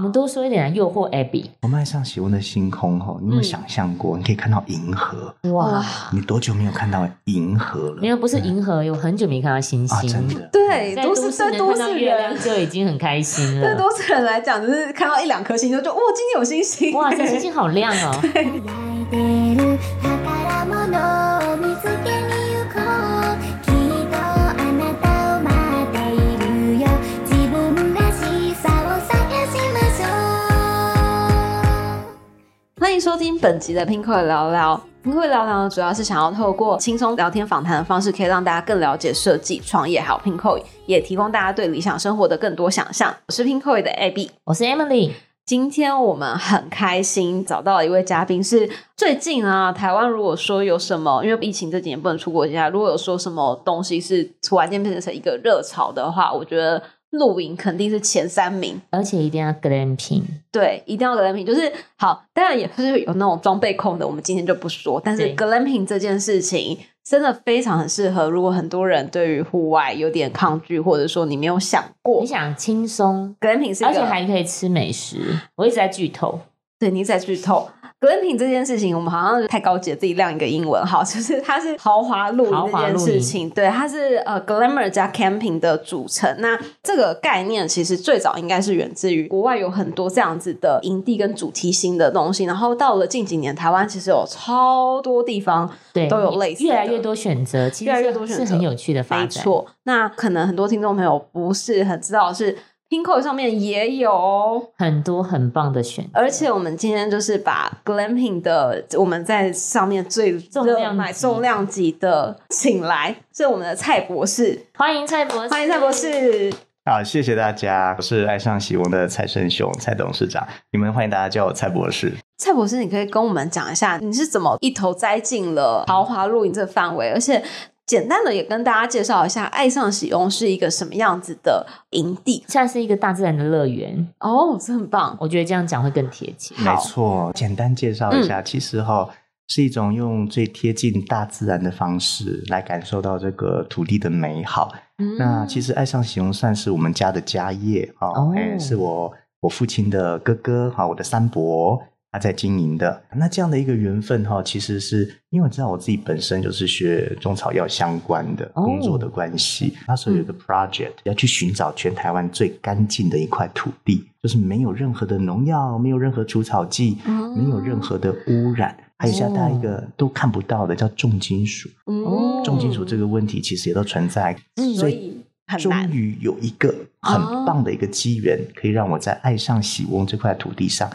我们多说一点来诱惑 Abby。我们爱上喜欢的星空哈，你有没有想象过？你可以看到银河，哇，你多久没有看到银河了？没有，不是银河，有很久没看到星啊，星。真的。对，在都都市对都月亮人，就已经很开心了 对了。都市人来讲，就是看到一两颗星就就哇，今天有星星，哇，这星星好亮哦！欢迎收听本集的 Pinko 聊聊。Pinko 聊聊呢，主要是想要透过轻松聊天访谈的方式，可以让大家更了解设计、创业，还有 Pinko，也提供大家对理想生活的更多想象。我是 Pinko 的 Abby。我是 Emily，今天我们很开心找到了一位嘉宾，是最近啊，台湾如果说有什么，因为疫情这几年不能出国家，如果有说什么东西是突然间变成一个热潮的话，我觉得露营肯定是前三名。而且一定要 glamping。对，一定要 glamping，就是好，当然也是有那种装备控的，我们今天就不说。但是对 glamping 这件事情真的非常很适合，如果很多人对于户外有点抗拒，或者说你没有想过你想轻松，glamping 是而且还可以吃美食。我一直在剧透，对，你在剧透 glamping 这件事情，我们好像太高级了，自己亮一个英文哈，就是它是豪华露营这件事情，对，它是呃 glamour 加 camping 的组成。那这个概念其实最早应该是源自于国外有很多这样子的营地跟主题型的东西，然后到了近几年，台湾其实有超多地方对，都有类似的越来越多选择，其实越来越是多选择是很有趣的发展。没错，那可能很多听众朋友不是很知道的是 Pinko 上面也有哦。很多很棒的选择，而且我们今天就是把 glamping 的我们在上面最重量买重量级的请来，是我们的蔡博士，欢迎蔡博士，欢迎蔡博。士。好，谢谢大家，我是爱上喜温的蔡胜雄，蔡董事长。你们欢迎大家叫我蔡博士。蔡博士，你可以跟我们讲一下你是怎么一头栽进了豪华露营这个范围，而且简单的也跟大家介绍一下爱上喜翁是一个什么样子的营地现在是一个大自然的乐园，哦，这很棒。我觉得这样讲会更贴切。没错，简单介绍一下，其实哈、是一种用最贴近大自然的方式来感受到这个土地的美好。嗯那其实爱上喜翁算是我们家的家业啊，哦哎、是我我父亲的哥哥哈，我的三伯他在经营的。那这样的一个缘分哈，其实是因为我知道我自己本身就是学中草药相关的哦工作的关系，那时候有一个 project 要去寻找全台湾最干净的一块土地，就是没有任何的农药，没有任何除草剂，哦没有任何的污染。还有下大一个都看不到的叫重金属，嗯重金属这个问题其实也都存在，所以终于有一个很棒的一个机缘，可以让我在爱上喜翁这块土地上，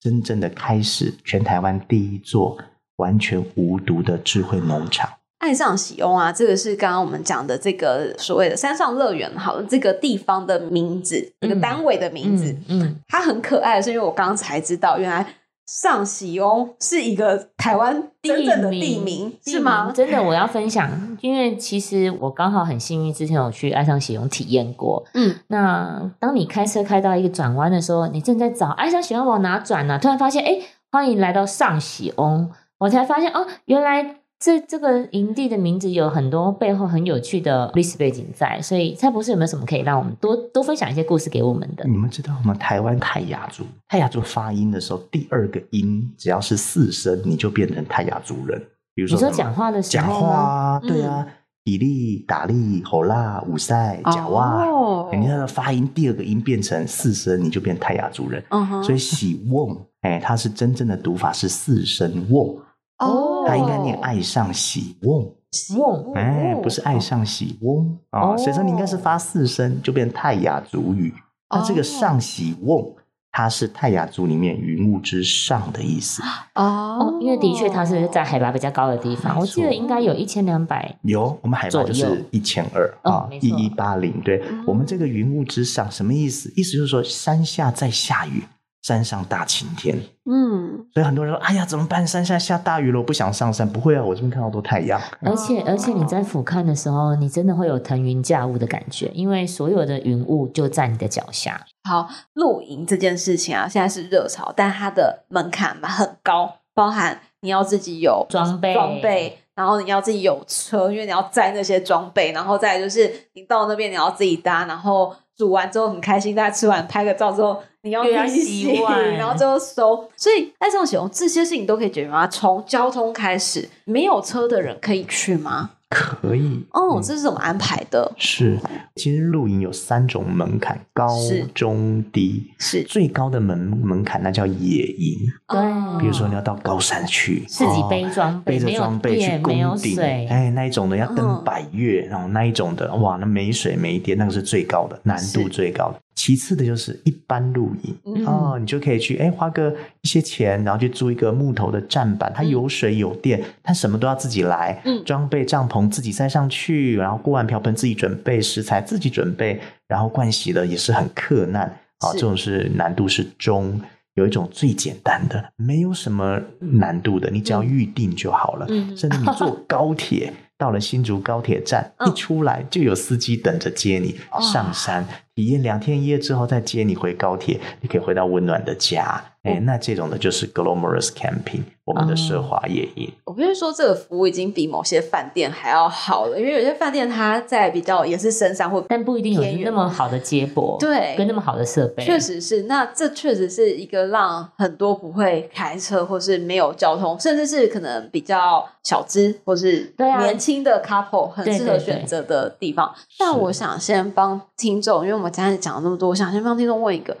真正的开始全台湾第一座完全无毒的智慧农场。爱上喜翁啊，这个是刚刚我们讲的这个所谓的山上乐园，好了，这个地方的名字，这个嗯单位的名字，嗯，嗯它很可爱，是因为我刚刚才知道，原来上喜翁是一个台湾真正的地名，是吗？真的，我要分享，因为其实我刚好很幸运，之前有去爱上喜翁体验过。嗯，那当你开车开到一个转弯的时候，你正在找爱上喜翁往哪转呢、突然发现，哎，欢迎来到上喜翁，我才发现哦，原来这这个营地的名字有很多背后很有趣的历史背景在。所以蔡博士有没有什么可以让我们多多分享一些故事给我们的？你们知道吗？台湾泰雅族，泰雅族发音的时候，第二个音只要是四声，你就变成泰雅族人。比如说你说讲话的时候讲？话对啊，比利、打利、吼啦、五塞、假哇，哦人家的发音第二个音变成四声，你就变泰雅族人。嗯哼所以喜瓮，哎，它是真正的读法是四声瓮，哦，它应该念爱上喜瓮，瓮哎，不是爱上喜翁啊。哦所以说你应该是发四声，就变泰雅族语。那这个上喜瓮，它是泰雅族里面云雾之上的意思。哦哦，因为的确它是在海拔比较高的地方，我记得应该有一千两百。有，我们海拔就是一千二啊，一一八零。对嗯我们这个云雾之上什么意思？意思就是说山下在下雨，山上大晴天。嗯，所以很多人说：“哎呀，怎么办？山下下大雨了，我不想上山。”不会啊，我这边看到都太阳。而且而且你在俯瞰的时候，你真的会有腾云驾雾的感觉，因为所有的云雾就在你的脚下。好，露营这件事情啊，现在是热潮，但它的门槛嘛很高，包含你要自己有装备装备，然后你要自己有车，因为你要载那些装备，然后再来就是你到那边你要自己搭，然后煮完之后很开心，大家吃完拍个照之后，你要又要洗碗然后最后收。所以爱上使用这些事情都可以解决吗？从交通开始，没有车的人可以去吗？可以哦，这是怎么安排的？是，其实露营有三种门槛：高、中、低。是。最高的门门槛那叫野营，对哦。比如说你要到高山去，自己哦背装备，背着装备去电，没有攻顶，水，哎，那一种的要嗯。登百越，然后那一种的，哇，那没水没电，那个是最高的难度最高的。其次的就是一般露营，嗯。哦，你就可以去，哎，花个一些钱，然后去租一个木头的站板，它有水有电，它什么都要自己来，嗯。装备帐篷自己塞上去，然后锅碗瓢盆自己准备，食材自己准备，然后盥洗的也是很克难，啊、是。这种是难度是中。有一种最简单的，没有什么难度的，你只要预定就好了。嗯。甚至你坐高铁到了新竹高铁站，嗯一出来就有司机等着接你上山，体验两天一夜之后再接你回高铁，你可以回到温暖的家。哎、哦那这种的就是 Glamorous Camping，我们的奢华夜营。我必须说，这个服务已经比某些饭店还要好了，因为有些饭店它在比较也是深山或但不一定有那么好的接驳，对。跟那么好的设备，确实是，那这确实是一个让很多不会开车或是没有交通，甚至是可能比较小资或是年轻的 couple 很适合选择的地方。但我想先帮听众，因为我们刚才讲了那么多，我想先帮听众问一个，它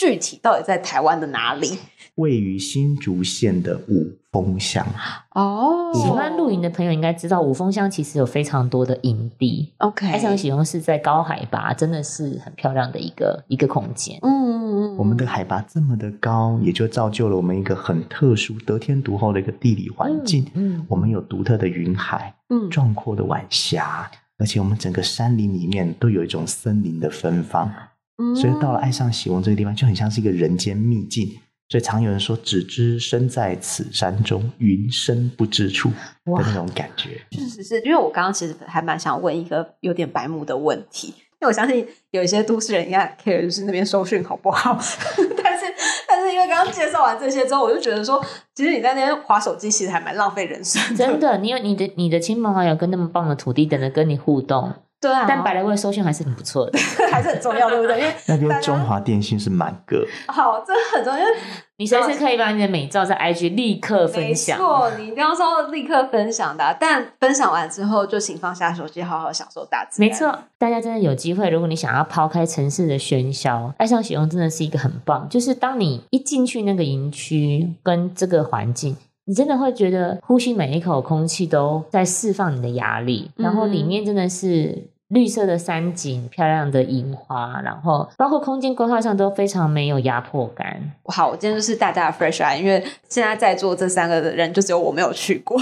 具体到底在台湾的哪里？位于新竹县的五峰乡，哦喜欢露营的朋友应该知道，五峰乡其实有非常多的营地。，OK，爱上喜用是在高海拔，真的是很漂亮的一个一个空间。嗯嗯嗯，我们的海拔这么的高，也就造就了我们一个很特殊、得天独厚的一个地理环境。嗯，我们有独特的云海，嗯壮阔的晚霞，而且我们整个山林里面都有一种森林的芬芳，嗯所以到了爱上喜翁这个地方，就很像是一个人间秘境。所以常有人说“只知身在此山中，云深不知处”的那种感觉。确实是因为我刚刚其实还蛮想问一个有点白目的问题，因为我相信有一些都市人应该 care 就是那边收讯好不好，但是但是因为刚刚介绍完这些之后，我就觉得说，其实你在那边划手机其实还蛮浪费人生，真的，你有你的你的亲朋好友跟那么棒的土地等着跟你互动，对啊，但百来位收讯还是很不错的。还是很重要，对不对？因为 那边中华电信是满格，好，这很重要，因为 你随时可以把你的美照在 IG 立刻分享。没错，你一定要说立刻分享的啊、但分享完之后就请放下手机，好好享受大自然。没错，大家真的有机会，如果你想要抛开城市的喧嚣，爱上喜用真的是一个很棒。就是当你一进去那个营区跟这个环境，你真的会觉得呼吸每一口空气都在释放你的压力，然后里面真的是。绿色的山景，漂亮的樱花，然后包括空间规划上都非常没有压迫感。好，我今天就是大家的 fresh eye，因为现在在座这三个人就只有我没有去过，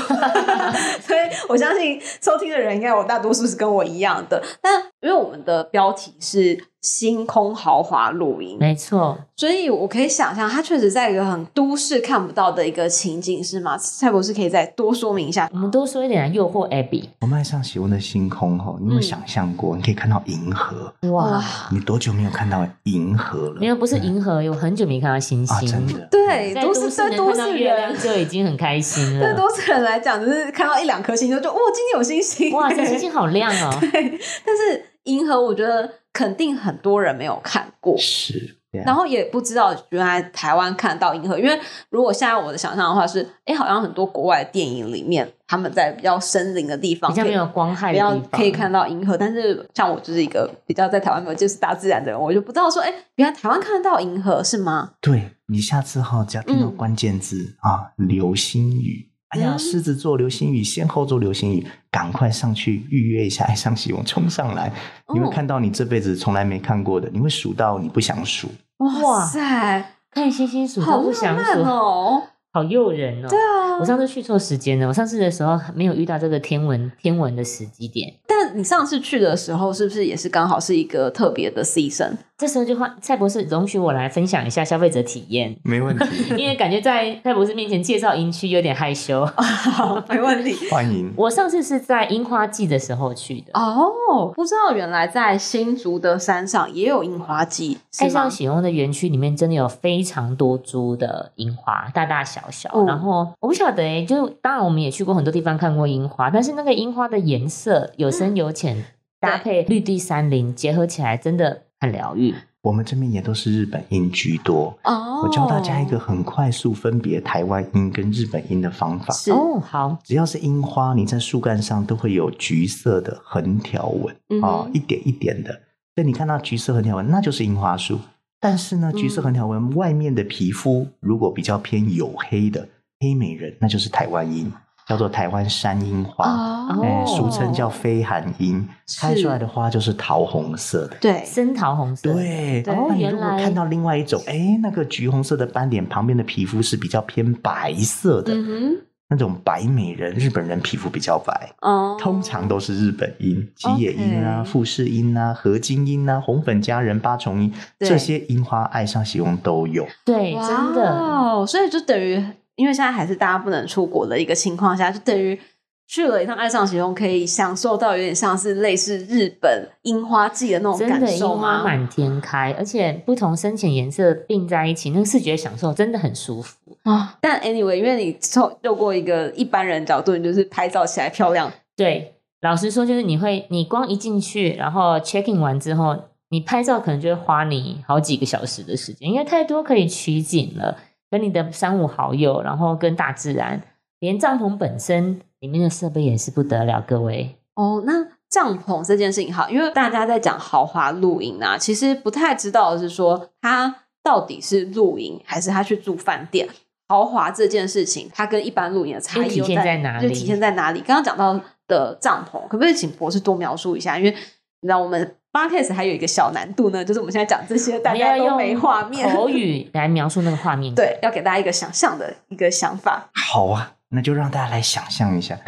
所以我相信收听的人应该有大多数是跟我一样的。但因为我们的标题是星空豪华露营，没错，所以我可以想象，它确实在一个很都市看不到的一个情景，是吗？蔡博士可以再多说明一下我们多说一点来诱惑 Abby。我们爱上喜欢的星空吼，你有没有嗯想象过？你可以看到银河，哇，你多久没有看到银河了？没有，不是银河，有很久没看到星啊，星。真的。对，都都市能市对都市人亮。就已经很开心对了。都市人来讲，就是看到一两颗星就就哇，今天有星星，哇，这星星好亮哦！但是银河，我觉得肯定很多人没有看过，是，然后也不知道原来台湾看到银河。因为如果现在我的想象的话是，哎，好像很多国外的电影里面，他们在比较森林的地方，比较没有光害比较的地方，可以看到银河。但是像我就是一个比较在台湾没有接触大自然的人，我就不知道说，哎，原来台湾看得到银河是吗？对你下次哈，只要听到嗯关键字、啊，流星雨。哎呀，嗯狮子座流星雨，仙后座流星雨，赶快上去预约一下，爱上喜翁冲上来，你会哦看到你这辈子从来没看过的，你会数到你不想数。哇哇塞，看星星数好都不想数，哦！好诱人哦。对啊我，上次去错时间了，我上次的时候没有遇到这个天文天文的时机点。但你上次去的时候，是不是也是刚好是一个特别的 season？这时候就换蔡博士容许我来分享一下消费者体验，没问题，因为感觉在蔡博士面前介绍营区有点害羞。好，没问题。欢迎。我上次是在樱花季的时候去的，哦，不知道原来在新竹的山上也有樱花季，爱上？喜翁的园区里面真的有非常多株的樱花，大大小小。嗯然后我不晓得诶、就当然我们也去过很多地方看过樱花，但是那个樱花的颜色有深有浅，搭配绿地山林结合起来，真的很疗愈。我们这边也都是日本音居多。哦，我教大家一个很快速分别台湾音跟日本音的方法。是哦，好，只要是樱花，你在树干上都会有橘色的横条纹嗯啊、一点一点的。所以你看到橘色横条纹，那就是樱花树。但是呢，橘色横条纹外面的皮肤如果比较偏黝黑的黑美人，那就是台湾樱，叫做台湾山樱花，哦哎、俗称叫飞寒樱。是开出来的花就是桃红色的。对，深桃红色。对，对那你如果看到另外一种，哎，那个橘红色的斑点旁边的皮肤是比较偏白色的，嗯那种白美人，日本人皮肤比较白，通常都是日本樱、吉野樱啊、富士樱啊、合金樱啊、红粉佳人、八重樱对这些樱花，爱上喜用都有。对，哇真的。哦，所以就等于，因为现在还是大家不能出国的一个情况下，就等于去了一趟爱上喜翁，可以享受到有点像是类似日本樱花季的那种感受樱花吗？满天开，而且不同深浅颜色并在一起，那个视觉享受真的很舒服。啊，但 anyway，因为你透透过一个一般人角度，你就是拍照起来漂亮，对，老实说，就是你会，你光一进去，然后 check in 完之后，你拍照可能就会花你好几个小时的时间，因为太多可以取景了，跟你的三五好友，然后跟大自然，连帐篷本身里面的设备也是不得了，各位。哦，那帐篷这件事情好，因为大家在讲豪华露营啊，其实不太知道的是说，它到底是露营还是他去住饭店。豪华这件事情，它跟一般露营的差异又就体现在哪里就体现在哪里？刚刚讲到的帐篷，可不可以请博士多描述一下？因为你知道我们 podcast 还有一个小难度呢，就是我们现在讲这些，大家都没画面，口语来描述那个画面。对，要给大家一个想象的一个想法。好啊，那就让大家来想象一下，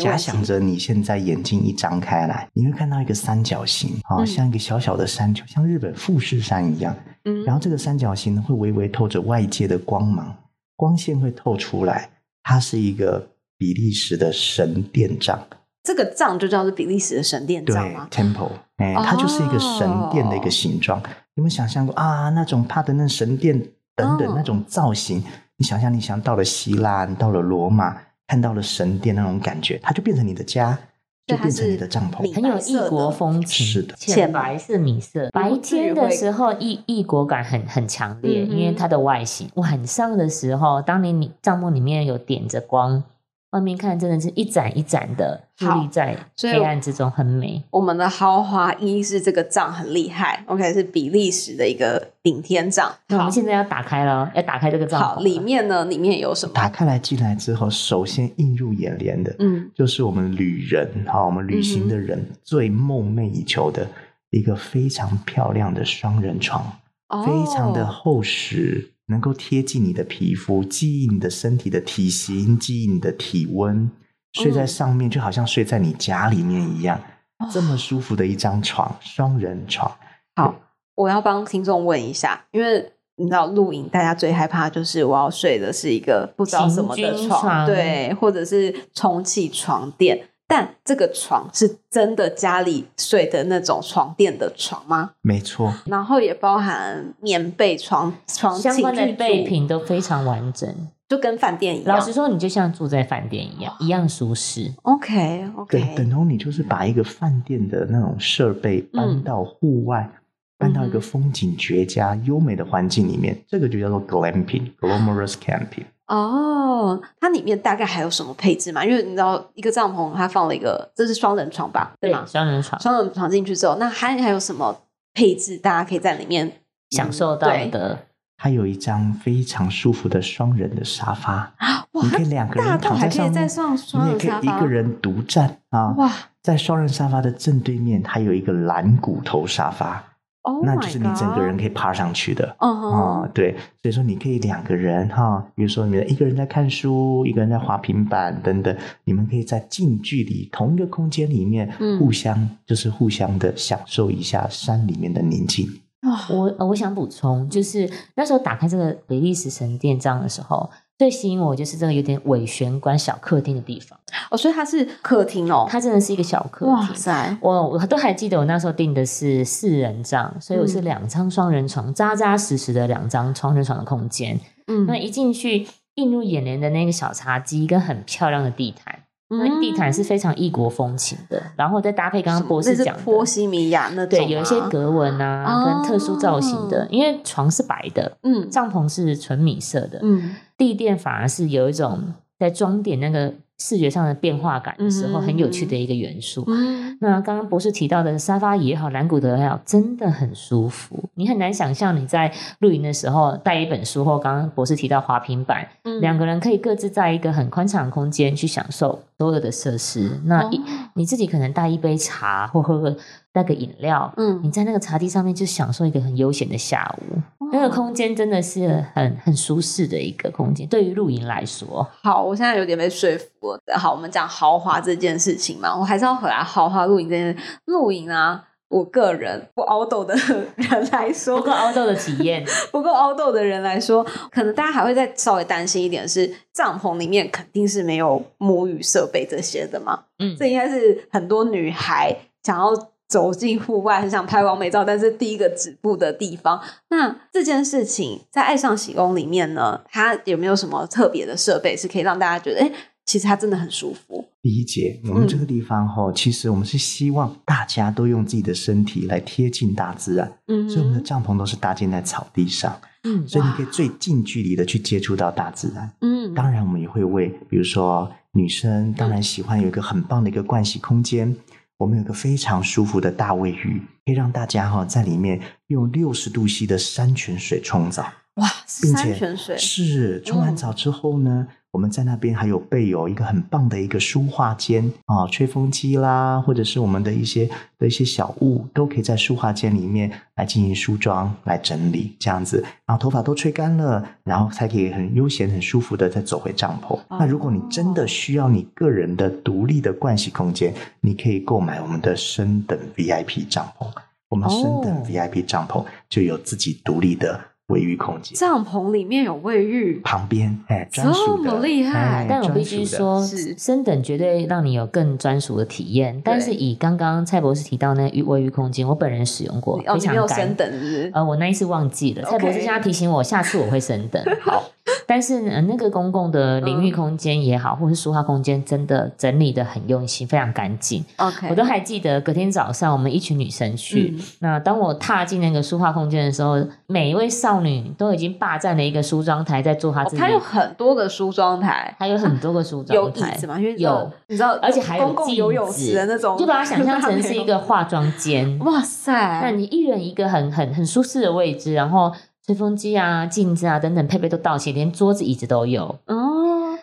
假想着你现在眼睛一张开来，你会看到一个三角形，啊、嗯像一个小小的山丘，像日本富士山一样。嗯然后这个三角形呢，会微微透着外界的光芒，光线会透出来，它是一个比利时的神殿帐，这个帐就叫做比利时的神殿对帐吗？，temple，哎、哦它就是一个神殿的一个形状。有没有想象过啊？那种帕德嫩神殿等等哦那种造型，你想象，你想到了希腊，你到了罗马，看到了神殿那种感觉，它就变成你的家，就变成你的帐篷。很有异国风情，是的浅白色米色。白天的时候异异国感很很强烈，嗯因为它的外形。晚上的时候，当你你帐篷里面有点着光，外面看真的是一盏一盏的矗好立在黑暗之中，很美。我们的豪华一是这个帐很厉害，OK 是比利时的一个顶天帐。好那我们，现在要打开了，要打开这个帐篷好，里面呢，里面有什么？打开来进来之后，首先映入眼帘的，嗯，就是我们旅人哈，我们旅行的人最梦寐以求的一个非常漂亮的双人床，哦非常的厚实，能够贴近你的皮肤，记忆你的身体的体型，记忆你的体温，睡在上面就好像睡在你家里面一样，哦这么舒服的一张床，双人床。好，我要帮听众问一下，因为你知道露营，大家最害怕就是我要睡的是一个不知道什么的床，床对，或者是充气床垫。但这个床是真的家里睡的那种床垫的床吗？没错，然后也包含棉被、床床相关的备，品都非常完整。就跟饭店一样。老实说，你就像住在饭店一样，一样舒适。OK OK 等同你就是把一个饭店的那种设备搬到户外，搬到一个风景绝佳、优美的环境里面，这个就叫做 glamping（glamorous camping）。哦，它里面大概还有什么配置吗？因为你知道，一个帐篷它放了一个，这是双人床吧？对吗？双人床双人床进去之后，那还还有什么配置？大家可以在里面享受到的，它有一张非常舒服的双人的沙发，哇你可以两个人躺在上面，还可以再上双你也可人沙发以一个人独占啊。哇在双人沙发的正对面，它有一个蓝骨头沙发，，Oh 那就是你整个人可以爬上去的。嗯哼啊、对，所以说你可以两个人哈，比如说你们一个人在看书，一个人在滑平板等等，你们可以在近距离同一个空间里面，嗯互相就是互相的享受一下山里面的宁静。哇，我想补充，就是那时候打开这个比利时神殿帐的时候，最吸引我就是这个有点伪玄关小客厅的地方，哦，所以它是客厅哦，它真的是一个小客厅哇厅。塞，我我都还记得，我那时候订的是四人帐，所以我是嗯两张双人床，扎扎实实的两张双人床的空间。嗯那一进去，映入眼帘的那个小茶几跟很漂亮的地毯，那地毯是非常异国风情的，然后再搭配刚刚博士讲的，波西米亚那种对，有一些格纹啊，哦跟特殊造型的，因为床是白的，嗯帐篷是纯米色的，嗯。地垫反而是有一种在装点那个视觉上的变化感的时候，嗯很有趣的一个元素。嗯那刚刚博士提到的沙发椅也好，蓝骨头也好，真的很舒服。你很难想象你在露营的时候带一本书，或刚刚博士提到滑平板，嗯两个人可以各自在一个很宽敞的空间去享受所有的设施。那一、哦你自己可能带一杯茶，或喝个带个饮料，嗯你嗯，在那个茶几上面就享受一个很悠闲的下午。那个空间真的是很很舒适的一个空间，对于露营来说，好，我现在有点被说服了。好，我们讲豪华这件事情嘛，我还是要回来豪华露营这件露营啊。我个人不凹豆的人来说，不够凹豆的体验，不够凹豆的人来说，可能大家还会再稍微担心一点是，帐篷里面肯定是没有沐浴设备这些的嘛。嗯这应该是很多女孩想要走进户外，很想拍完美照，但是第一个止步的地方。那这件事情在爱上喜功里面呢，它有没有什么特别的设备是可以让大家觉得，哎，其实它真的很舒服？理解，我们这个地方哈、其实我们是希望大家都用自己的身体来贴近大自然，嗯所以我们的帐篷都是搭建在草地上，嗯所以你可以最近距离的去接触到大自然。嗯当然，我们也会为，比如说女生，当然喜欢有一个很棒的一个盥洗空间。我们有个非常舒服的大卫浴，可以让大家哈、在里面用六十度 C 的山泉水冲澡，哇，山泉水。是冲完澡之后呢，我们在那边还有备有一个很棒的一个书画间啊，吹风机啦，或者是我们的一些的一些小物，都可以在书画间里面来进行梳妆、来整理，这样子，然后头发都吹干了，然后才可以很悠闲、很舒服的再走回帐篷。那如果你真的需要你个人的独立的盥洗空间，你可以购买我们的升等 VIP 帐篷。我们升等哦 VIP 帐篷就有自己独立的卫浴空间。帐篷里面有卫浴，旁边，哎，专属的，这么厉害哎但我必须，说是，升等绝对让你有更专属的体验。但是以刚刚蔡博士提到那浴卫浴空间，我本人使用过，哦，非常干。等是是？呃，我那一次忘记了，蔡博士现在提醒我，下次我会升等。好，但是呢，那个公共的淋浴空间也好，或是书画空间，真的整理的很用心，非常干净。OK，我都还记得隔天早上，我们一群女生去。嗯那当我踏进那个书画空间的时候，每一位少女都已经霸占了一个梳妆台，在做她自己。哦有很多个梳妆台，她有很多个梳妆台，椅子嘛？因为有，你知道，而且还有公共镜游泳子池的那种，就把它想象成是一个化妆间。哇塞，那你一人一个很很很舒适的位置，然后吹风机啊、镜子啊等等配备都到齐，连桌子椅子都有。哦，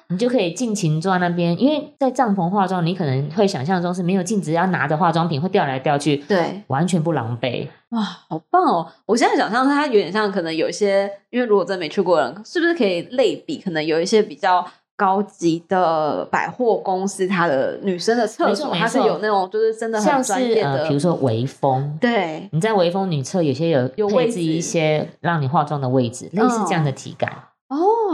你就可以尽情坐在那边，因为在帐篷化妆，你可能会想象中是没有镜子，要拿着化妆品会掉来掉去，对，完全不狼狈。哇，好棒哦！我现在想象它有点像，可能有一些，因为如果真没去过人，是不是可以类比？可能有一些比较高级的百货公司，它的女生的厕所，它是有那种就是真的像很专业的，比如说微风，对，你在微风女厕有些有有位置配置一些让你化妆的位置，类似这样的体感，哦，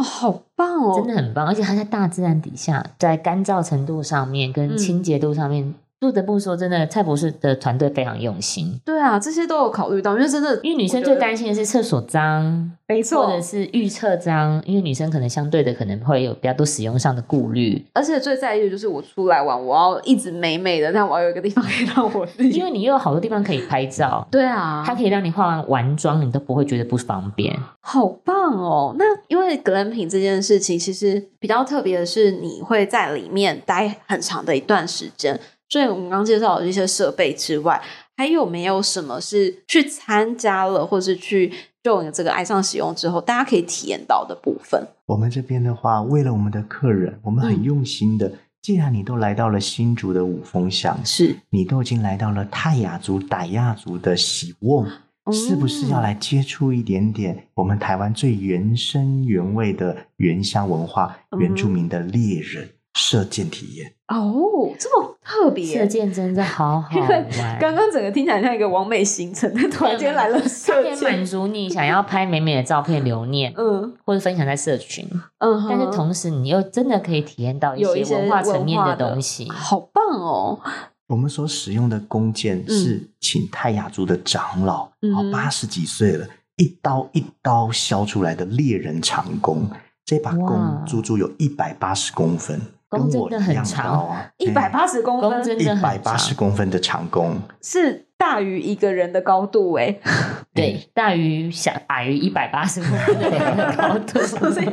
好棒哦，真的很棒。而且它在大自然底下，在干燥程度上面跟嗯清洁度上面，不得不说，真的蔡博士的团队非常用心。对啊，这些都有考虑到，因为真的，因为女生最担心的是厕所脏，没错或者是预测脏，因为女生可能相对的可能会有比较多使用上的顾虑。而且最在意的就是我出来玩，我要一直美美的，但我要有一个地方可以让我自己，因为你又有好多地方可以拍照，对啊，它可以让你化完完妆，你都不会觉得不方便。好棒哦！那因为 glamping 这件事情，其实比较特别的是，你会在里面待很长的一段时间。所以我们刚介绍的这些设备之外，还有没有什么是去参加了，或是去 join 这个爱上使用之后，大家可以体验到的部分？我们这边的话，为了我们的客人，我们很嗯用心的。既然你都来到了新竹的五峰乡，是，你都已经来到了泰雅族、傣亚族的喜瓮，是不是要来接触一点点我们台湾最原生原味的原乡文化、嗯原住民的猎人射箭体验？哦，这么特别。射箭真的好好玩。刚刚整个听起来像一个完美行程，但突然间来了它射可以满，足你想要拍美美的照片留念，嗯或者分享在社群，嗯，但是同时你又真的可以体验到一些些文化层面的东西。好棒哦，我们所使用的弓箭是请泰雅族的长老，嗯好八十几岁了，一刀一刀削出来的猎人长弓。这把弓足足有一百八十公分，跟弓真的很我一样高长啊，一百八十公分。弓真的一百八十公分的长弓，是大于一个人的高度哎，对，大于小矮于一百八十公分的人的高度，所以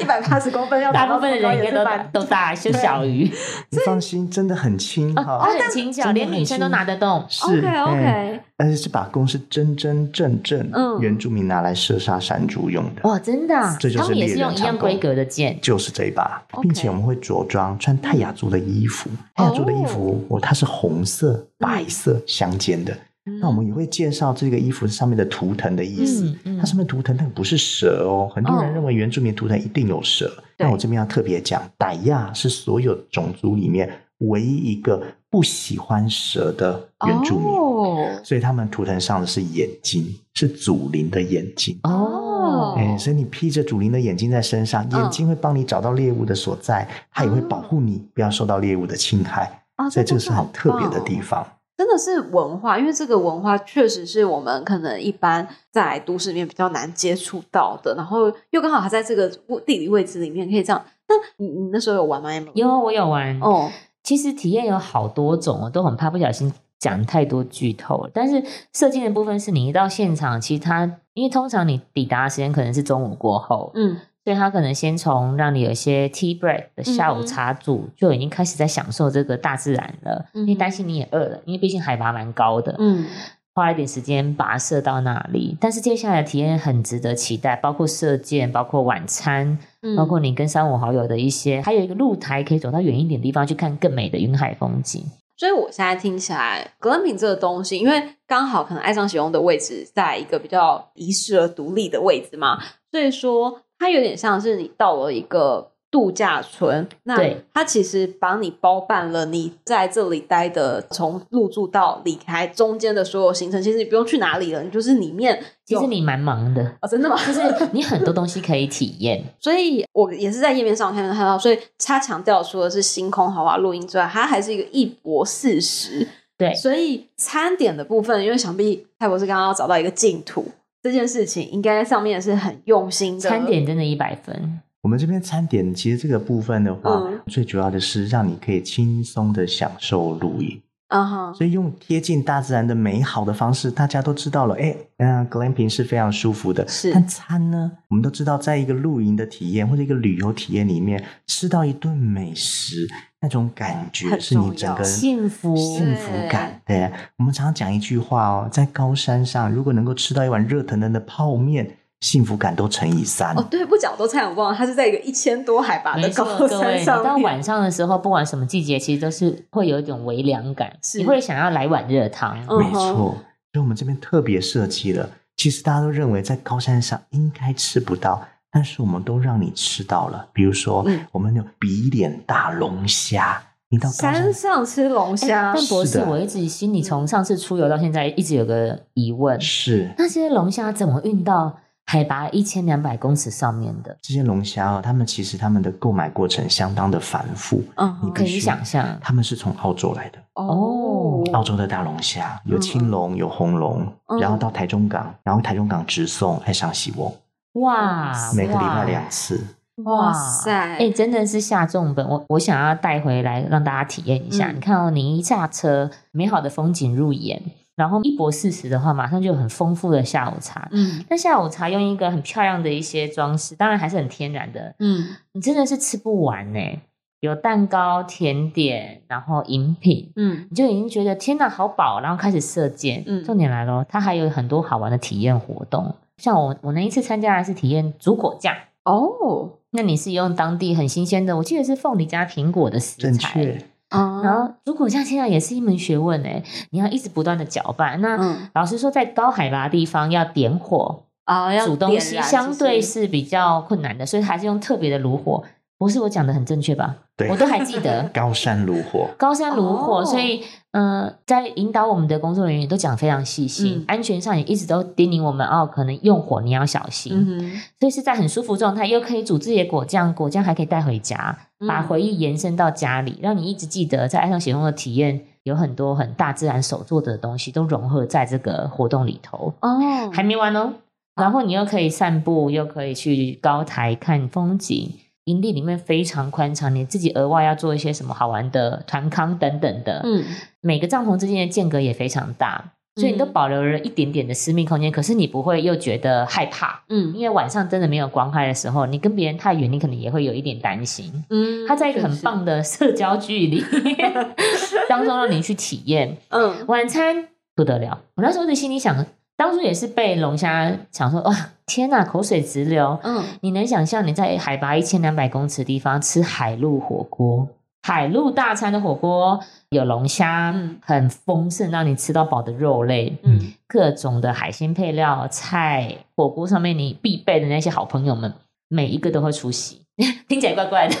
一百八十公分要大部分的人应该都大都大，就小于。你放心，真的很轻哦，哈。它很轻巧，连女生都拿得动。是 OK 哎 OK，而且这把弓是真真正正嗯。原住民拿来射杀山猪用的。哇，真的啊，这就是他们也是用一样规格的箭。就是这一把并且我们会着装穿泰雅族的衣服，泰雅族的衣服，哦，它是红色、白色相间的。那我们也会介绍这个衣服上面的图腾的意思。嗯嗯。它上面图腾那个不是蛇哦，很多人哦认为原住民图腾一定有蛇。对那我这边要特别讲，傣亚是所有种族里面唯一一个不喜欢蛇的原住民，哦。所以他们图腾上的是眼睛，是祖灵的眼睛。哦，哎，所以你披着祖灵的眼睛在身上，嗯。眼睛会帮你找到猎物的所在，它也会保护你不要受到猎物的侵害，啊，所以这个是很特别的。地方。真的是文化，因为这个文化确实是我们可能一般在都市里面比较难接触到的，然后又刚好还在这个地理位置里面可以这样。那你你那时候有玩吗？有我有玩。哦，其实体验有好多种，我都很怕不小心讲太多剧透了。但是射箭的部分是你一到现场，其实它因为通常你抵达的时间可能是中午过后，嗯，所以他可能先从让你有一些 tea break 的下午茶组、就已经开始在享受这个大自然了，嗯因为担心你也饿了，因为毕竟海拔蛮高的，嗯，花一点时间把它射到那里。但是接下来的体验很值得期待，包括射箭，包括晚餐，嗯包括你跟三五好友的一些，还有一个露台可以走到远一点的地方去看更美的云海风景。所以我现在听起来，glamping 这个东西，因为刚好可能爱上使用的位置在一个比较遗世而独立的位置嘛，所以说它有点像是你到了一个度假村，那它其实帮你包办了你在这里待的从入住到离开中间的所有行程，其实你不用去哪里了，你就是里面其实你蛮忙的，哦，真的吗？就是你很多东西可以体验。所以我也是在页面上看到，所以他强调除了是星空豪华露营之外，它还是一个一博四十。对，所以餐点的部分，因为想必泰博士刚刚要找到一个净土这件事情，应该上面是很用心的。餐点真的一百分。我们这边餐点其实这个部分的话，嗯最主要的是让你可以轻松的享受露营，嗯哼，所以用贴近大自然的美好的方式，大家都知道了。哎，嗯、g l a m p i n g 是非常舒服的。是但餐呢，我们都知道，在一个露营的体验或者一个旅游体验里面，吃到一顿美食，那种感觉是你整个幸福幸福感。对，我们常常讲一句话哦，在高山上，如果能够吃到一碗热腾腾的泡面，幸福感都乘以三。哦，对，不讲我都差点忘了，它是在一个一千多海拔的，高山上面。到晚上的时候，不管什么季节，其实都是会有一种微凉感，是你会想要来碗热汤。嗯没错，所以我们这边特别设计了。其实大家都认为在高山上应该吃不到，但是我们都让你吃到了。比如说，嗯我们有比脸大龙虾，你到高山山上吃龙虾，但博士，是的我一直心里从上次出游到现在，一直有个疑问：是那些龙虾怎么运到海拔一千两百公尺上面的？这些龙虾哦，他们其实他们的购买过程相当的繁复，嗯你，可以想象他们是从澳洲来的。哦，澳洲的大龙虾有嗯青龙，有红龙，嗯然后到台中港，然后台中港直送爱上喜翁，哇，每个礼拜哇两次。哇塞，哎、真的是下重本，我我想要带回来让大家体验一下。嗯你看哦，你一下车，美好的风景入眼，然后一博四十的话，马上就有很丰富的下午茶。嗯那下午茶用一个很漂亮的一些装饰，当然还是很天然的，嗯你真的是吃不完呢。有蛋糕、甜点，然后饮品，嗯你就已经觉得天哪，好饱，然后开始射箭。嗯重点来咯，它还有很多好玩的体验活动，像我我那一次参加的是体验煮果酱。哦，那你是用当地很新鲜的，我记得是凤梨加苹果的食正材，然后煮果像现在也是一门学问哎，你要一直不断的搅拌。那、嗯老实说，在高海拔地方要点火啊，要煮东西，相对是是比较困难的，所以还是用特别的炉火。不是我讲的很正确吧？对我都还记得 高山炉火，高山炉火，哦所以呃，在引导我们的工作人员也都讲得非常细心，嗯安全上也一直都叮咛我们哦，可能用火你要小心。嗯，所以是在很舒服状态，又可以煮自己的果酱，果酱还可以带回家，嗯把回忆延伸到家里，让你一直记得在爱上写风的体验有很多很大自然手做的东西都融合在这个活动里头。哦，还没完哦，然后你又可以散步，又可以去高台看风景。营地里面非常宽敞，你自己额外要做一些什么好玩的团康等等的。嗯每个帐篷之间的间隔也非常大，所以你都嗯保留了一点点的私密空间。可是你不会又觉得害怕，嗯因为晚上真的没有光害的时候，你跟别人太远，你可能也会有一点担心。嗯，它在一个很，棒的社交距离 当中，让你去体验嗯晚餐，不得了。我那时候的心里想，当初也是被龙虾想说，哇，天呐，口水直流。嗯你能想象你在海拔一千两百公尺的地方吃海陆火锅，海陆大餐的火锅有龙虾，嗯很丰盛，让你吃到饱的肉类，嗯各种的海鲜配料、菜，火锅上面你必备的那些好朋友们，每一个都会出席，听起来怪怪的。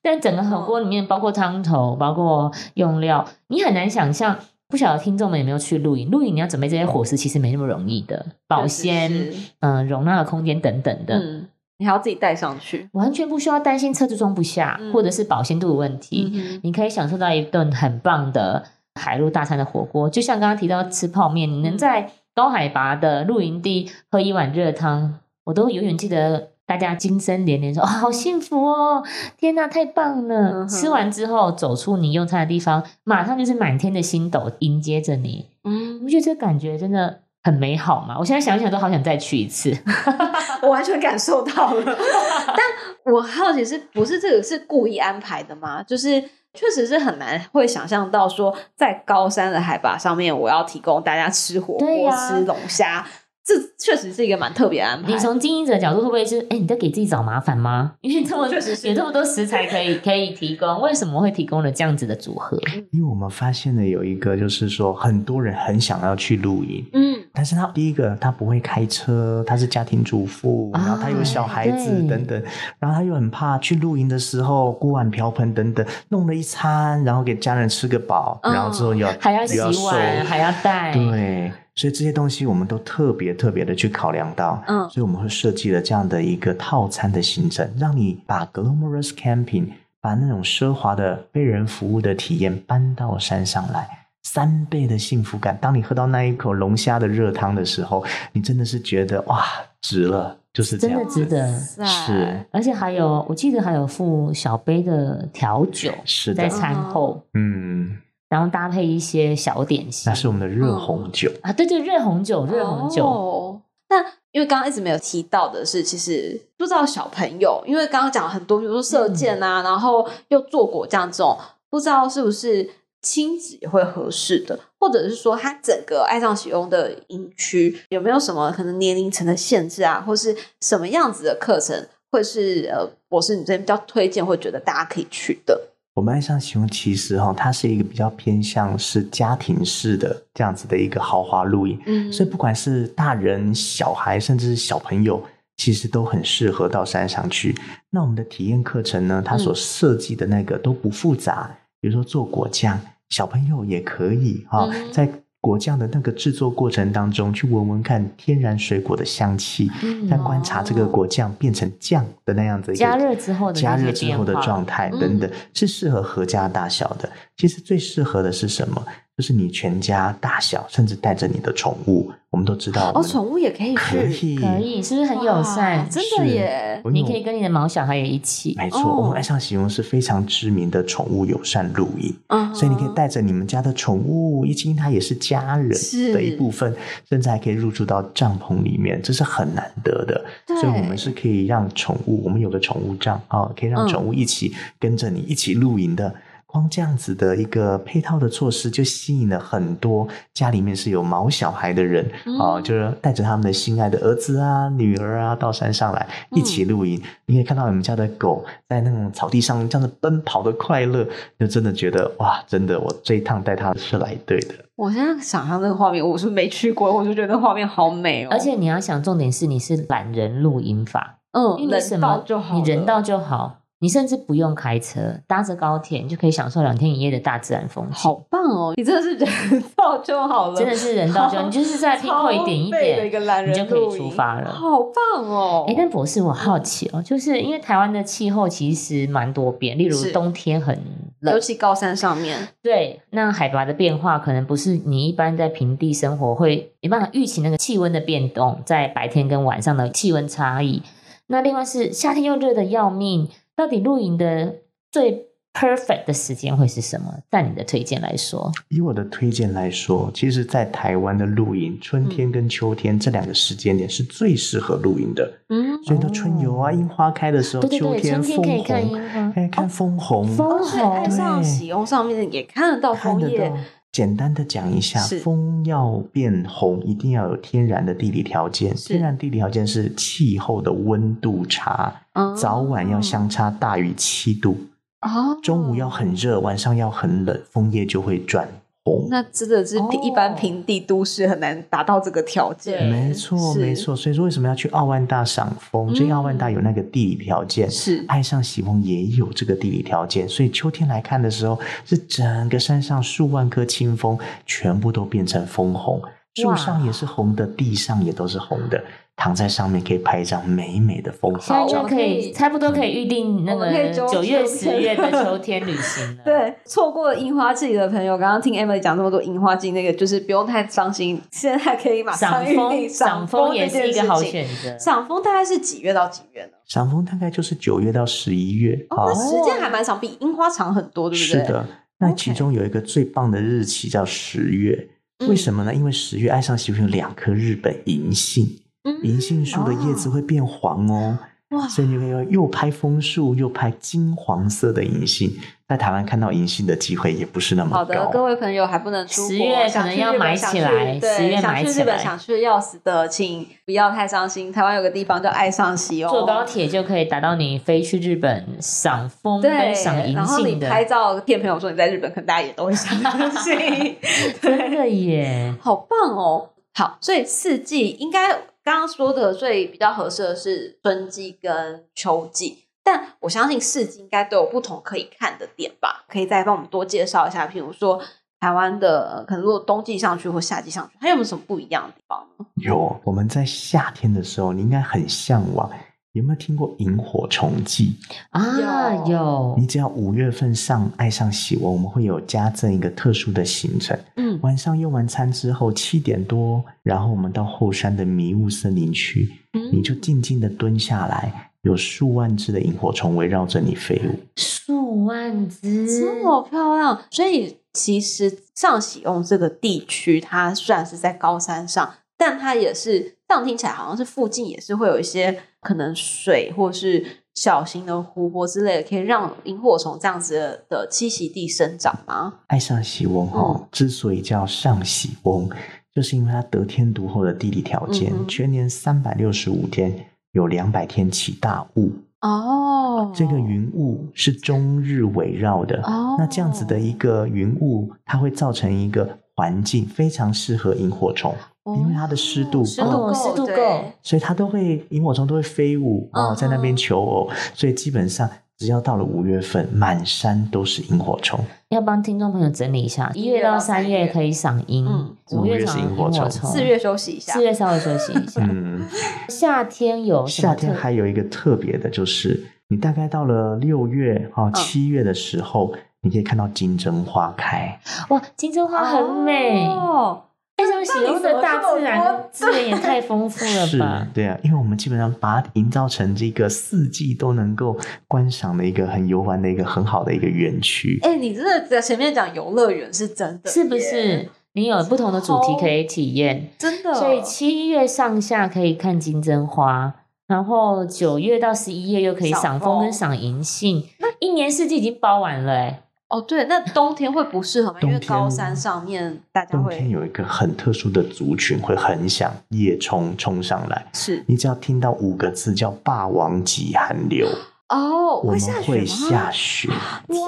但整个火锅里面，包括汤头，包括用料，你很难想象。不晓得听众们有没有去露营？露营你要准备这些伙食，其实没那么容易的，保鲜、嗯、容纳的空间等等的。嗯，你还要自己带上去，完全不需要担心车子装不下，嗯或者是保鲜度的问题。嗯你可以享受到一顿很棒的海陆大餐的火锅，就像刚刚提到吃泡面，你能嗯在高海拔的露营地喝一碗热汤，我都永远记得大家惊声连连说：“哦，好幸福哦！天哪，太棒了！”嗯吃完之后走出你用餐的地方，马上就是满天的星斗迎接着你，你嗯，我觉得这感觉真的很美好嘛？我现在想一想都好想再去一次。我完全感受到了。但我好奇是不是这个是故意安排的吗？就是确实是很难会想象到说，在高山的海拔上面，我要提供大家吃火锅、吃龙虾，这确实是一个蛮特别的安排。你从经营者的角度，会不会是哎，你在给自己找麻烦吗？因为这么确实是有这么多食材可以可以提供，为什么会提供了这样子的组合？因为我们发现了有一个，就是说很多人很想要去露营，嗯但是他第一个他不会开车，他是家庭主妇，啊然后他有小孩子等等，然后他又很怕去露营的时候锅碗瓢盆等等弄了一餐，然后给家人吃个饱，嗯然后之后又要还要洗碗，收还要带，对，所以这些东西我们都特别特别的去考量到，嗯所以我们会设计了这样的一个套餐的行程，让你把 glamorous camping 把那种奢华的被人服务的体验搬到山上来。三倍的幸福感，当你喝到那一口龙虾的热汤的时候，你真的是觉得哇，值了，就是这真的样子。值得。是而且还有，我记得还有附小杯的调酒是的在餐后，嗯，然后搭配一些小点心。那是我们的热红酒，啊，对对，热红酒，热红酒，哦。那因为刚刚一直没有提到的是，其实不知道小朋友，因为刚刚讲了很多，比如说射箭啊，然后又做果酱这种，不知道是不是亲子也会合适的，或者是说他整个爱上喜用的营区有没有什么可能年龄层的限制啊，或是什么样子的课程会是呃，我是你这边比较推荐，会觉得大家可以去的？我们爱上形容其实哈，它是一个比较偏向是家庭式的这样子的一个豪华露营，嗯。所以不管是大人、小孩，甚至是小朋友，其实都很适合到山上去。那我们的体验课程呢，它所设计的那个都不复杂，比如说做果酱，小朋友也可以哈、嗯。在果酱的那个制作过程当中，去闻闻看天然水果的香气，嗯再观察这个果酱变成酱的那样子一个加热之后的加热之后的状态嗯等等，是适合合家大小的。其实最适合的是什么？就是你全家大小，甚至带着你的宠物。我们都知道哦，宠物也可以可去，以，可以，是不是很友善？真的耶！你可以跟你的毛小孩也一起，没错，哦我们爱上形容是非常知名的宠物友善露营。嗯所以你可以带着你们家的宠物，一进它也是家人的一部分，甚至还可以入住到帐篷里面，这是很难得的。所以我们是可以让宠物，我们有个宠物帐啊、可以让嗯宠物一起跟着你一起露营的。光这样子的一个配套的措施，就吸引了很多家里面是有毛小孩的人啊、嗯就是带着他们的心爱的儿子啊、女儿啊到山上来一起嗯露营。你可以看到你们家的狗在那种草地上这样子奔跑的快乐，就真的觉得哇，真的，我这一趟带它是来对的。我现在想象这个画面，我是没去过，我就觉得画面好美哦。而且你要想，重点是你是懒人露营法，嗯，你什人到么就好，你人到就好，你你甚至不用开车，搭着高铁，你就可以享受两天一夜的大自然风景。好棒哦！你真的是人到就好了，真的是人到就，你就是在拼会一点一点，你就可以出发了。好棒哦！哎，但博士，我好奇哦，就是因为台湾的气候其实蛮多变，例如冬天很冷尤，其高山上面，对，那海拔的变化可能不是你一般在平地生活会没办法预期那个气温的变动，在白天跟晚上的气温差异。那另外是夏天又热的要命，到底露营的最 perfect 的时间会是什么？在你的推荐来说，以我的推荐来说，其实，在台湾的露营，春天跟秋天这两个时间点是最适合露营的。嗯，所以到春游啊，樱花开的时候，对对对，秋天枫看樱红，花，可以看枫红，枫所以爱上对喜用上面也看得到枫叶到。简单的讲一下，是。枫要变红，一定要有天然的地理条件。天然地理条件是气候的温度差，嗯早晚要相差大于七度，哦，中午要很热，晚上要很冷，枫叶就会转红。那真的是哦一般平地都市很难达到这个条件。对没错，没错。所以说，为什么要去奥万大赏枫？这嗯奥万大有那个地理条件，是爱上喜峰也有这个地理条件，所以秋天来看的时候，是整个山上数万棵清枫全部都变成枫红，树上也是红的，地上也都是红的，躺在上面可以拍一张美美的风现在景。就可我们可以以差不多可以预定那个九月、十月的秋天旅行了。对，错过樱花季的朋友，刚刚听 Emily 讲那么多樱花季，那个就是不用太伤心，现在可以马上预定赏枫，赏枫也是一个好选。选择。赏枫大概是几月到几月呢？赏枫大概就是九月到十一月哦，那时间还蛮长，比樱花长很多，对不对？是的，那其中有一个最棒的日期叫十月，嗯为什么呢？因为十月爱上西湖有两棵日本银杏，嗯银杏树的叶子会变黄哦。哇，所以你可以又拍枫树，又拍金黄色的银杏。在台湾看到银杏的机会也不是那么高。好的，各位朋友还不能出国，十月可能要买起来对，十月想去日本买起来想去的要死的，请不要太伤心。台湾有个地方叫爱上西哦，坐高铁就可以达到你飞去日本赏枫赏银然后你，拍照骗朋友说你在日本，可能大家也都会相信。真的耶！好棒哦！好，所以四季应该刚刚说的最比较合适的是春季跟秋季，但我相信四季应该都有不同可以看的点吧？可以再帮我们多介绍一下，譬如说台湾的可能如果冬季上去或夏季上去，它有没有什么不一样的地方呢？有，我们在夏天的时候，你应该很向往。有没有听过萤火虫季？啊，有有你只要五月份上爱上喜窝，我们会有加赠一个特殊的行程。嗯，晚上用完餐之后，七点多，然后我们到后山的迷雾森林区，嗯你就静静的蹲下来，有数万只的萤火虫围绕着你飞舞。数万只，这么漂亮，所以其实上喜用这个地区，它虽然是在高山上，但它也是这样听起来好像是附近也是会有一些可能水或是小型的湖泊之类的，可以让萤火虫这样子的的栖息地生长吗？爱上喜翁哈、嗯之所以叫上喜翁，就是因为它得天独厚的地理条件，全年三百六十五天，有两百天起大雾。哦，这个云雾是终日围绕的，哦那这样子的一个云雾，它会造成一个环境非常适合萤火虫，因为它的湿度湿够度湿度够所以它都会萤火虫都会飞舞哦，嗯在那边求偶，所以基本上只要到了五月份，满山都是萤火虫。要帮听众朋友整理一下，一月到三月可以赏樱嗯，五五月是赏萤火虫四月休息一下，四月稍微休息一下。嗯，夏天有夏天特还有一个特别的，就是你大概到了六月嗯哦七月的时候，你可以看到金针花开。哇，金针花很美，哦爱上喜用的大自然资源 也太丰富了是吧？，对啊，因为我们基本上把它营造成这个四季都能够观赏的一个很游玩的一个很好的一个园区。哎、你真的在前面讲游乐园是真的，是不？是？你有不同的主题可以体验，真的，所以七月上下可以看金针花，然后九月到十一月又可以赏枫赏枫跟赏银杏，那一年四季已经包完了哎。哦，对，那冬天会不适合吗？因为高山上面大家冬天有一个很特殊的族群会很想夜冲冲上来，是你只要听到五个字叫“霸王级寒流”，哦，我们下雪会吗？下雪。天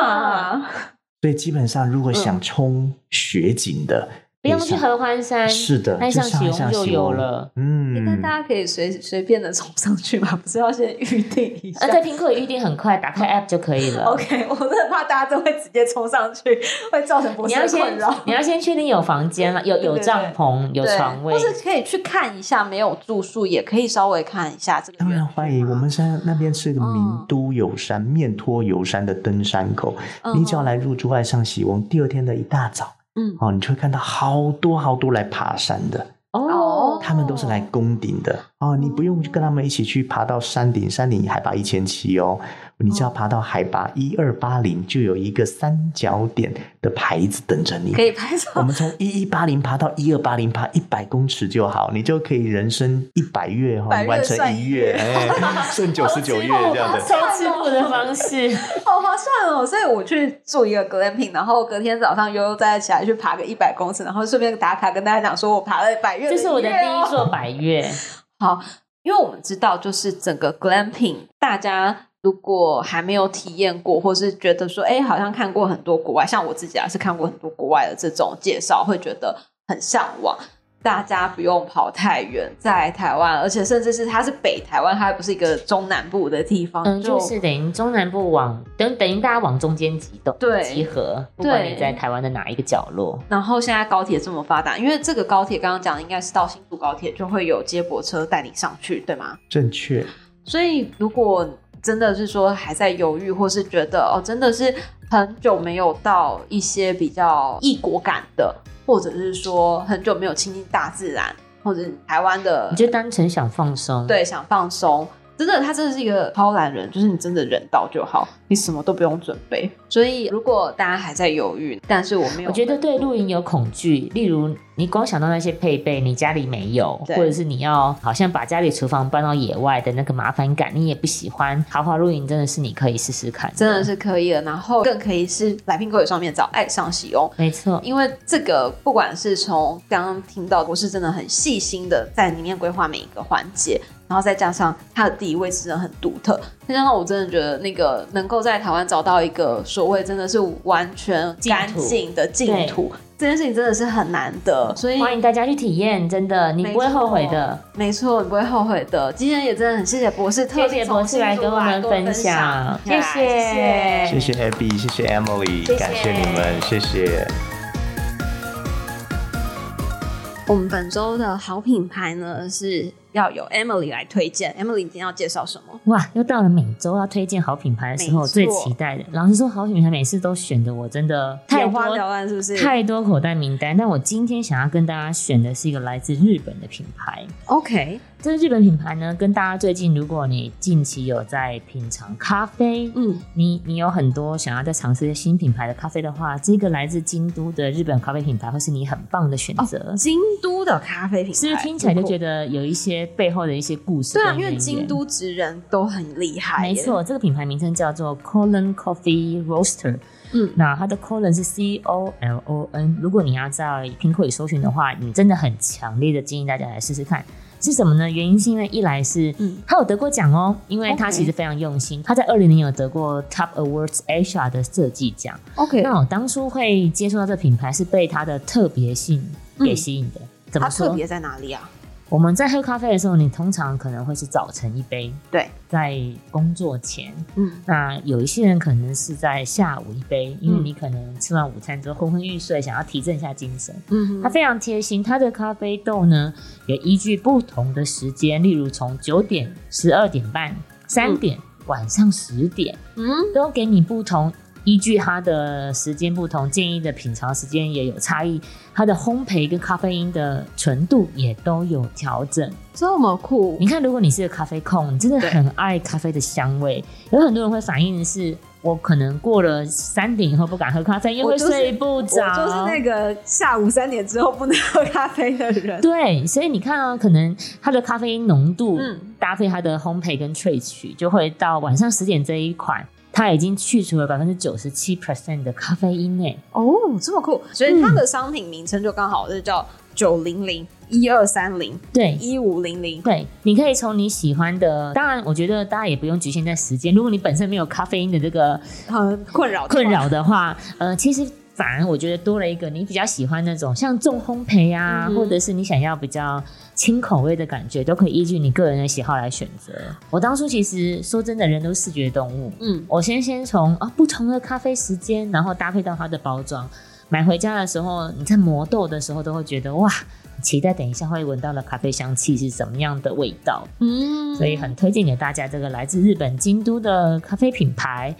啊！所以基本上，如果想冲雪景的，不用去合欢山，是的，爱上喜翁就有了。嗯，但大家可以随随便的冲上去吗？不是要先预定一下呃，？在苹果预定很快，打开 App 就可以了。OK，我真的怕大家都会直接冲上去，会造成博士你要先的困扰。你要先确定有房间了，有有对对帐篷，有床位或。是可以去看一下，没有住宿也可以稍微看一下这个。当然欢迎，我们现在那边是个嗯名都有山、面托有山的登山口，嗯你只要来入住爱上喜翁，第二天的一大早，嗯。哦，你就会看到好多好多来爬山的，哦。他们都是来攻顶的。哦，你不用跟他们一起去爬到山顶，山顶海拔一千七哦，你只要爬到海拔一二八零，就有一个三角点的牌子等着你可。以拍照。我们从一一八零爬到一二八零，爬一百公尺就好，你就可以人生一百月哈、月完成一一月，月哎，剩九十九月这样的。超吃布的方式，好划算哦！所以我去住一个 glamping，然后隔天早上悠悠再起来去爬个一百公尺，然后顺便打卡跟大家讲说我爬了百越、这是我的第一座。座百越。好，因为我们知道，就是整个 glamping，大家如果还没有体验过，或是觉得说，哎，好像看过很多国外，像我自己啊，是看过很多国外的这种介绍，会觉得很向往。大家不用跑太远，在台湾，而且甚至是它是北台湾，它还不是一个中南部的地方，嗯，就是等于中南部往等等于大家往中间集动，对集合，不管你在台湾的哪一个角落。然后现在高铁这么发达，因为这个高铁刚刚讲的应该是到新竹高铁就会有接驳车带你上去，对吗？正确，所以如果真的是说还在犹豫，或是觉得哦真的是很久没有到一些比较异国感的，或者是说很久没有亲近大自然，或者台湾的你就单纯想放松，，对想放松。真的，他真的是一个超懒人，就是你真的忍到就好，你什么都不用准备。所以，如果大家还在犹豫，但是我没有，我觉得对露营有恐惧，例如你光想到那些配备，你家里没有，或者是你要好像把家里厨房搬到野外的那个麻烦感，你也不喜欢。豪华露营真的是你可以试试看，真的是可以的。然后更可以是来苹果友上面找爱上喜用，没错。因为这个不管是从刚刚听到，我是真的很细心的在里面规划每一个环节，然后再加上它的地理位置真的很独特，再加上我真的觉得那个能够在台湾找到一个所谓真的是完全干净的净土，这件事情真的是很难得，所以欢迎大家去体验，真的你不会后悔的。没错，你不会后悔的。今天也真的很谢谢博士，特别博士来跟我们分享，谢谢，谢谢 Abby，谢谢 Emily，谢谢感谢你们，谢谢。我们本周的好品牌呢是要由 Emily 来推荐。Emily 今天要介绍什么？哇，又到了每周要推荐好品牌的时候，最期待的。老实说，好品牌每次都选的我真的太花缭多乱是不是？太多口袋名单，但我今天想要跟大家选的是一个来自日本的品牌。OK，这个日本品牌呢，跟大家最近，如果你近期有在品尝咖啡，嗯，你你有很多想要再尝试新品牌的咖啡的话，这个来自京都的日本咖啡品牌会是你很棒的选择。京都的咖啡品牌，是不是听起来就觉得得有一些背后的一些故事？对啊？因为京。都职人都很厉害，没。错，这个品牌名称叫做 Colon Coffee Roaster。嗯那它的 Colon 是 C O L O N。如果你要在苹果里搜寻的话，你真的很强烈的建议大家来试试看。是什么呢？原因是因为一来是，嗯他有得过奖哦，因为他其实非常用心。他在二零年有得过 Top Awards Asia 的设计奖。OK，那我当初会接触到这个品牌，是被它的特别性给吸引的。怎么说？它特别在哪里啊？我们在喝咖啡的时候，你通常可能会是早晨一杯，对，在工作前。嗯，那有一些人可能是在下午一杯，因为嗯你可能吃完午餐之后昏昏欲睡，想要提振一下精神。嗯它非常贴心，它的咖啡豆呢也依据不同的时间，例如从九点、十二点半、三点、晚上十点，嗯，都给你不同。依据它的时间不同，建议的品尝时间也有差异，它的烘焙跟咖啡因的纯度也都有调整。这么酷你看，如果你是个咖啡控，你真的很爱咖啡的香味，有很多人会反映的是，我可能过了三点以后不敢喝咖啡，因为睡不着。我就是那个下午三点之后不能喝咖啡的人。对，所以你看啊，可能它的咖啡因浓度，嗯搭配它的烘焙跟萃取，就会到晚上十点这一款，它已经去除了百分之九十七 percent 的咖啡因诶。哦，这么酷，所以它的商品名称就刚好是叫九零零一二三零对，一五零零。对，你可以从你喜欢的，当然，我觉得大家也不用局限在时间。如果你本身没有咖啡因的这个很困扰困扰的话，呃，其实反而我觉得多了一个你比较喜欢那种像重烘焙啊，嗯或者是你想要比较轻口味的感觉，都可以依据你个人的喜好来选择。我当初其实说真的，人都是视觉动物，嗯，我先先从啊不同的咖啡时间，然后搭配到它的包装，买回家的时候，你在磨豆的时候都会觉得哇，期待等一下会闻到的咖啡香气是什么样的味道。嗯所以很推荐给大家这个来自日本京都的咖啡品牌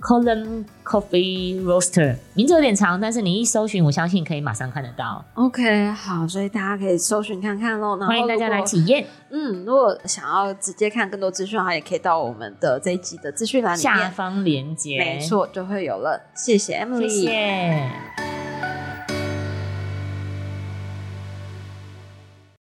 Column Coffee Roaster，名字有点长，但是你一搜寻，我相信可以马上看得到。OK，好，所以大家可以搜寻看看喽。欢迎大家来体验。嗯，如果想要直接看更多资讯的话，也可以到我们的这一集的资讯栏里面，下方连接，没，错，就会有了。谢谢 Emily，谢谢。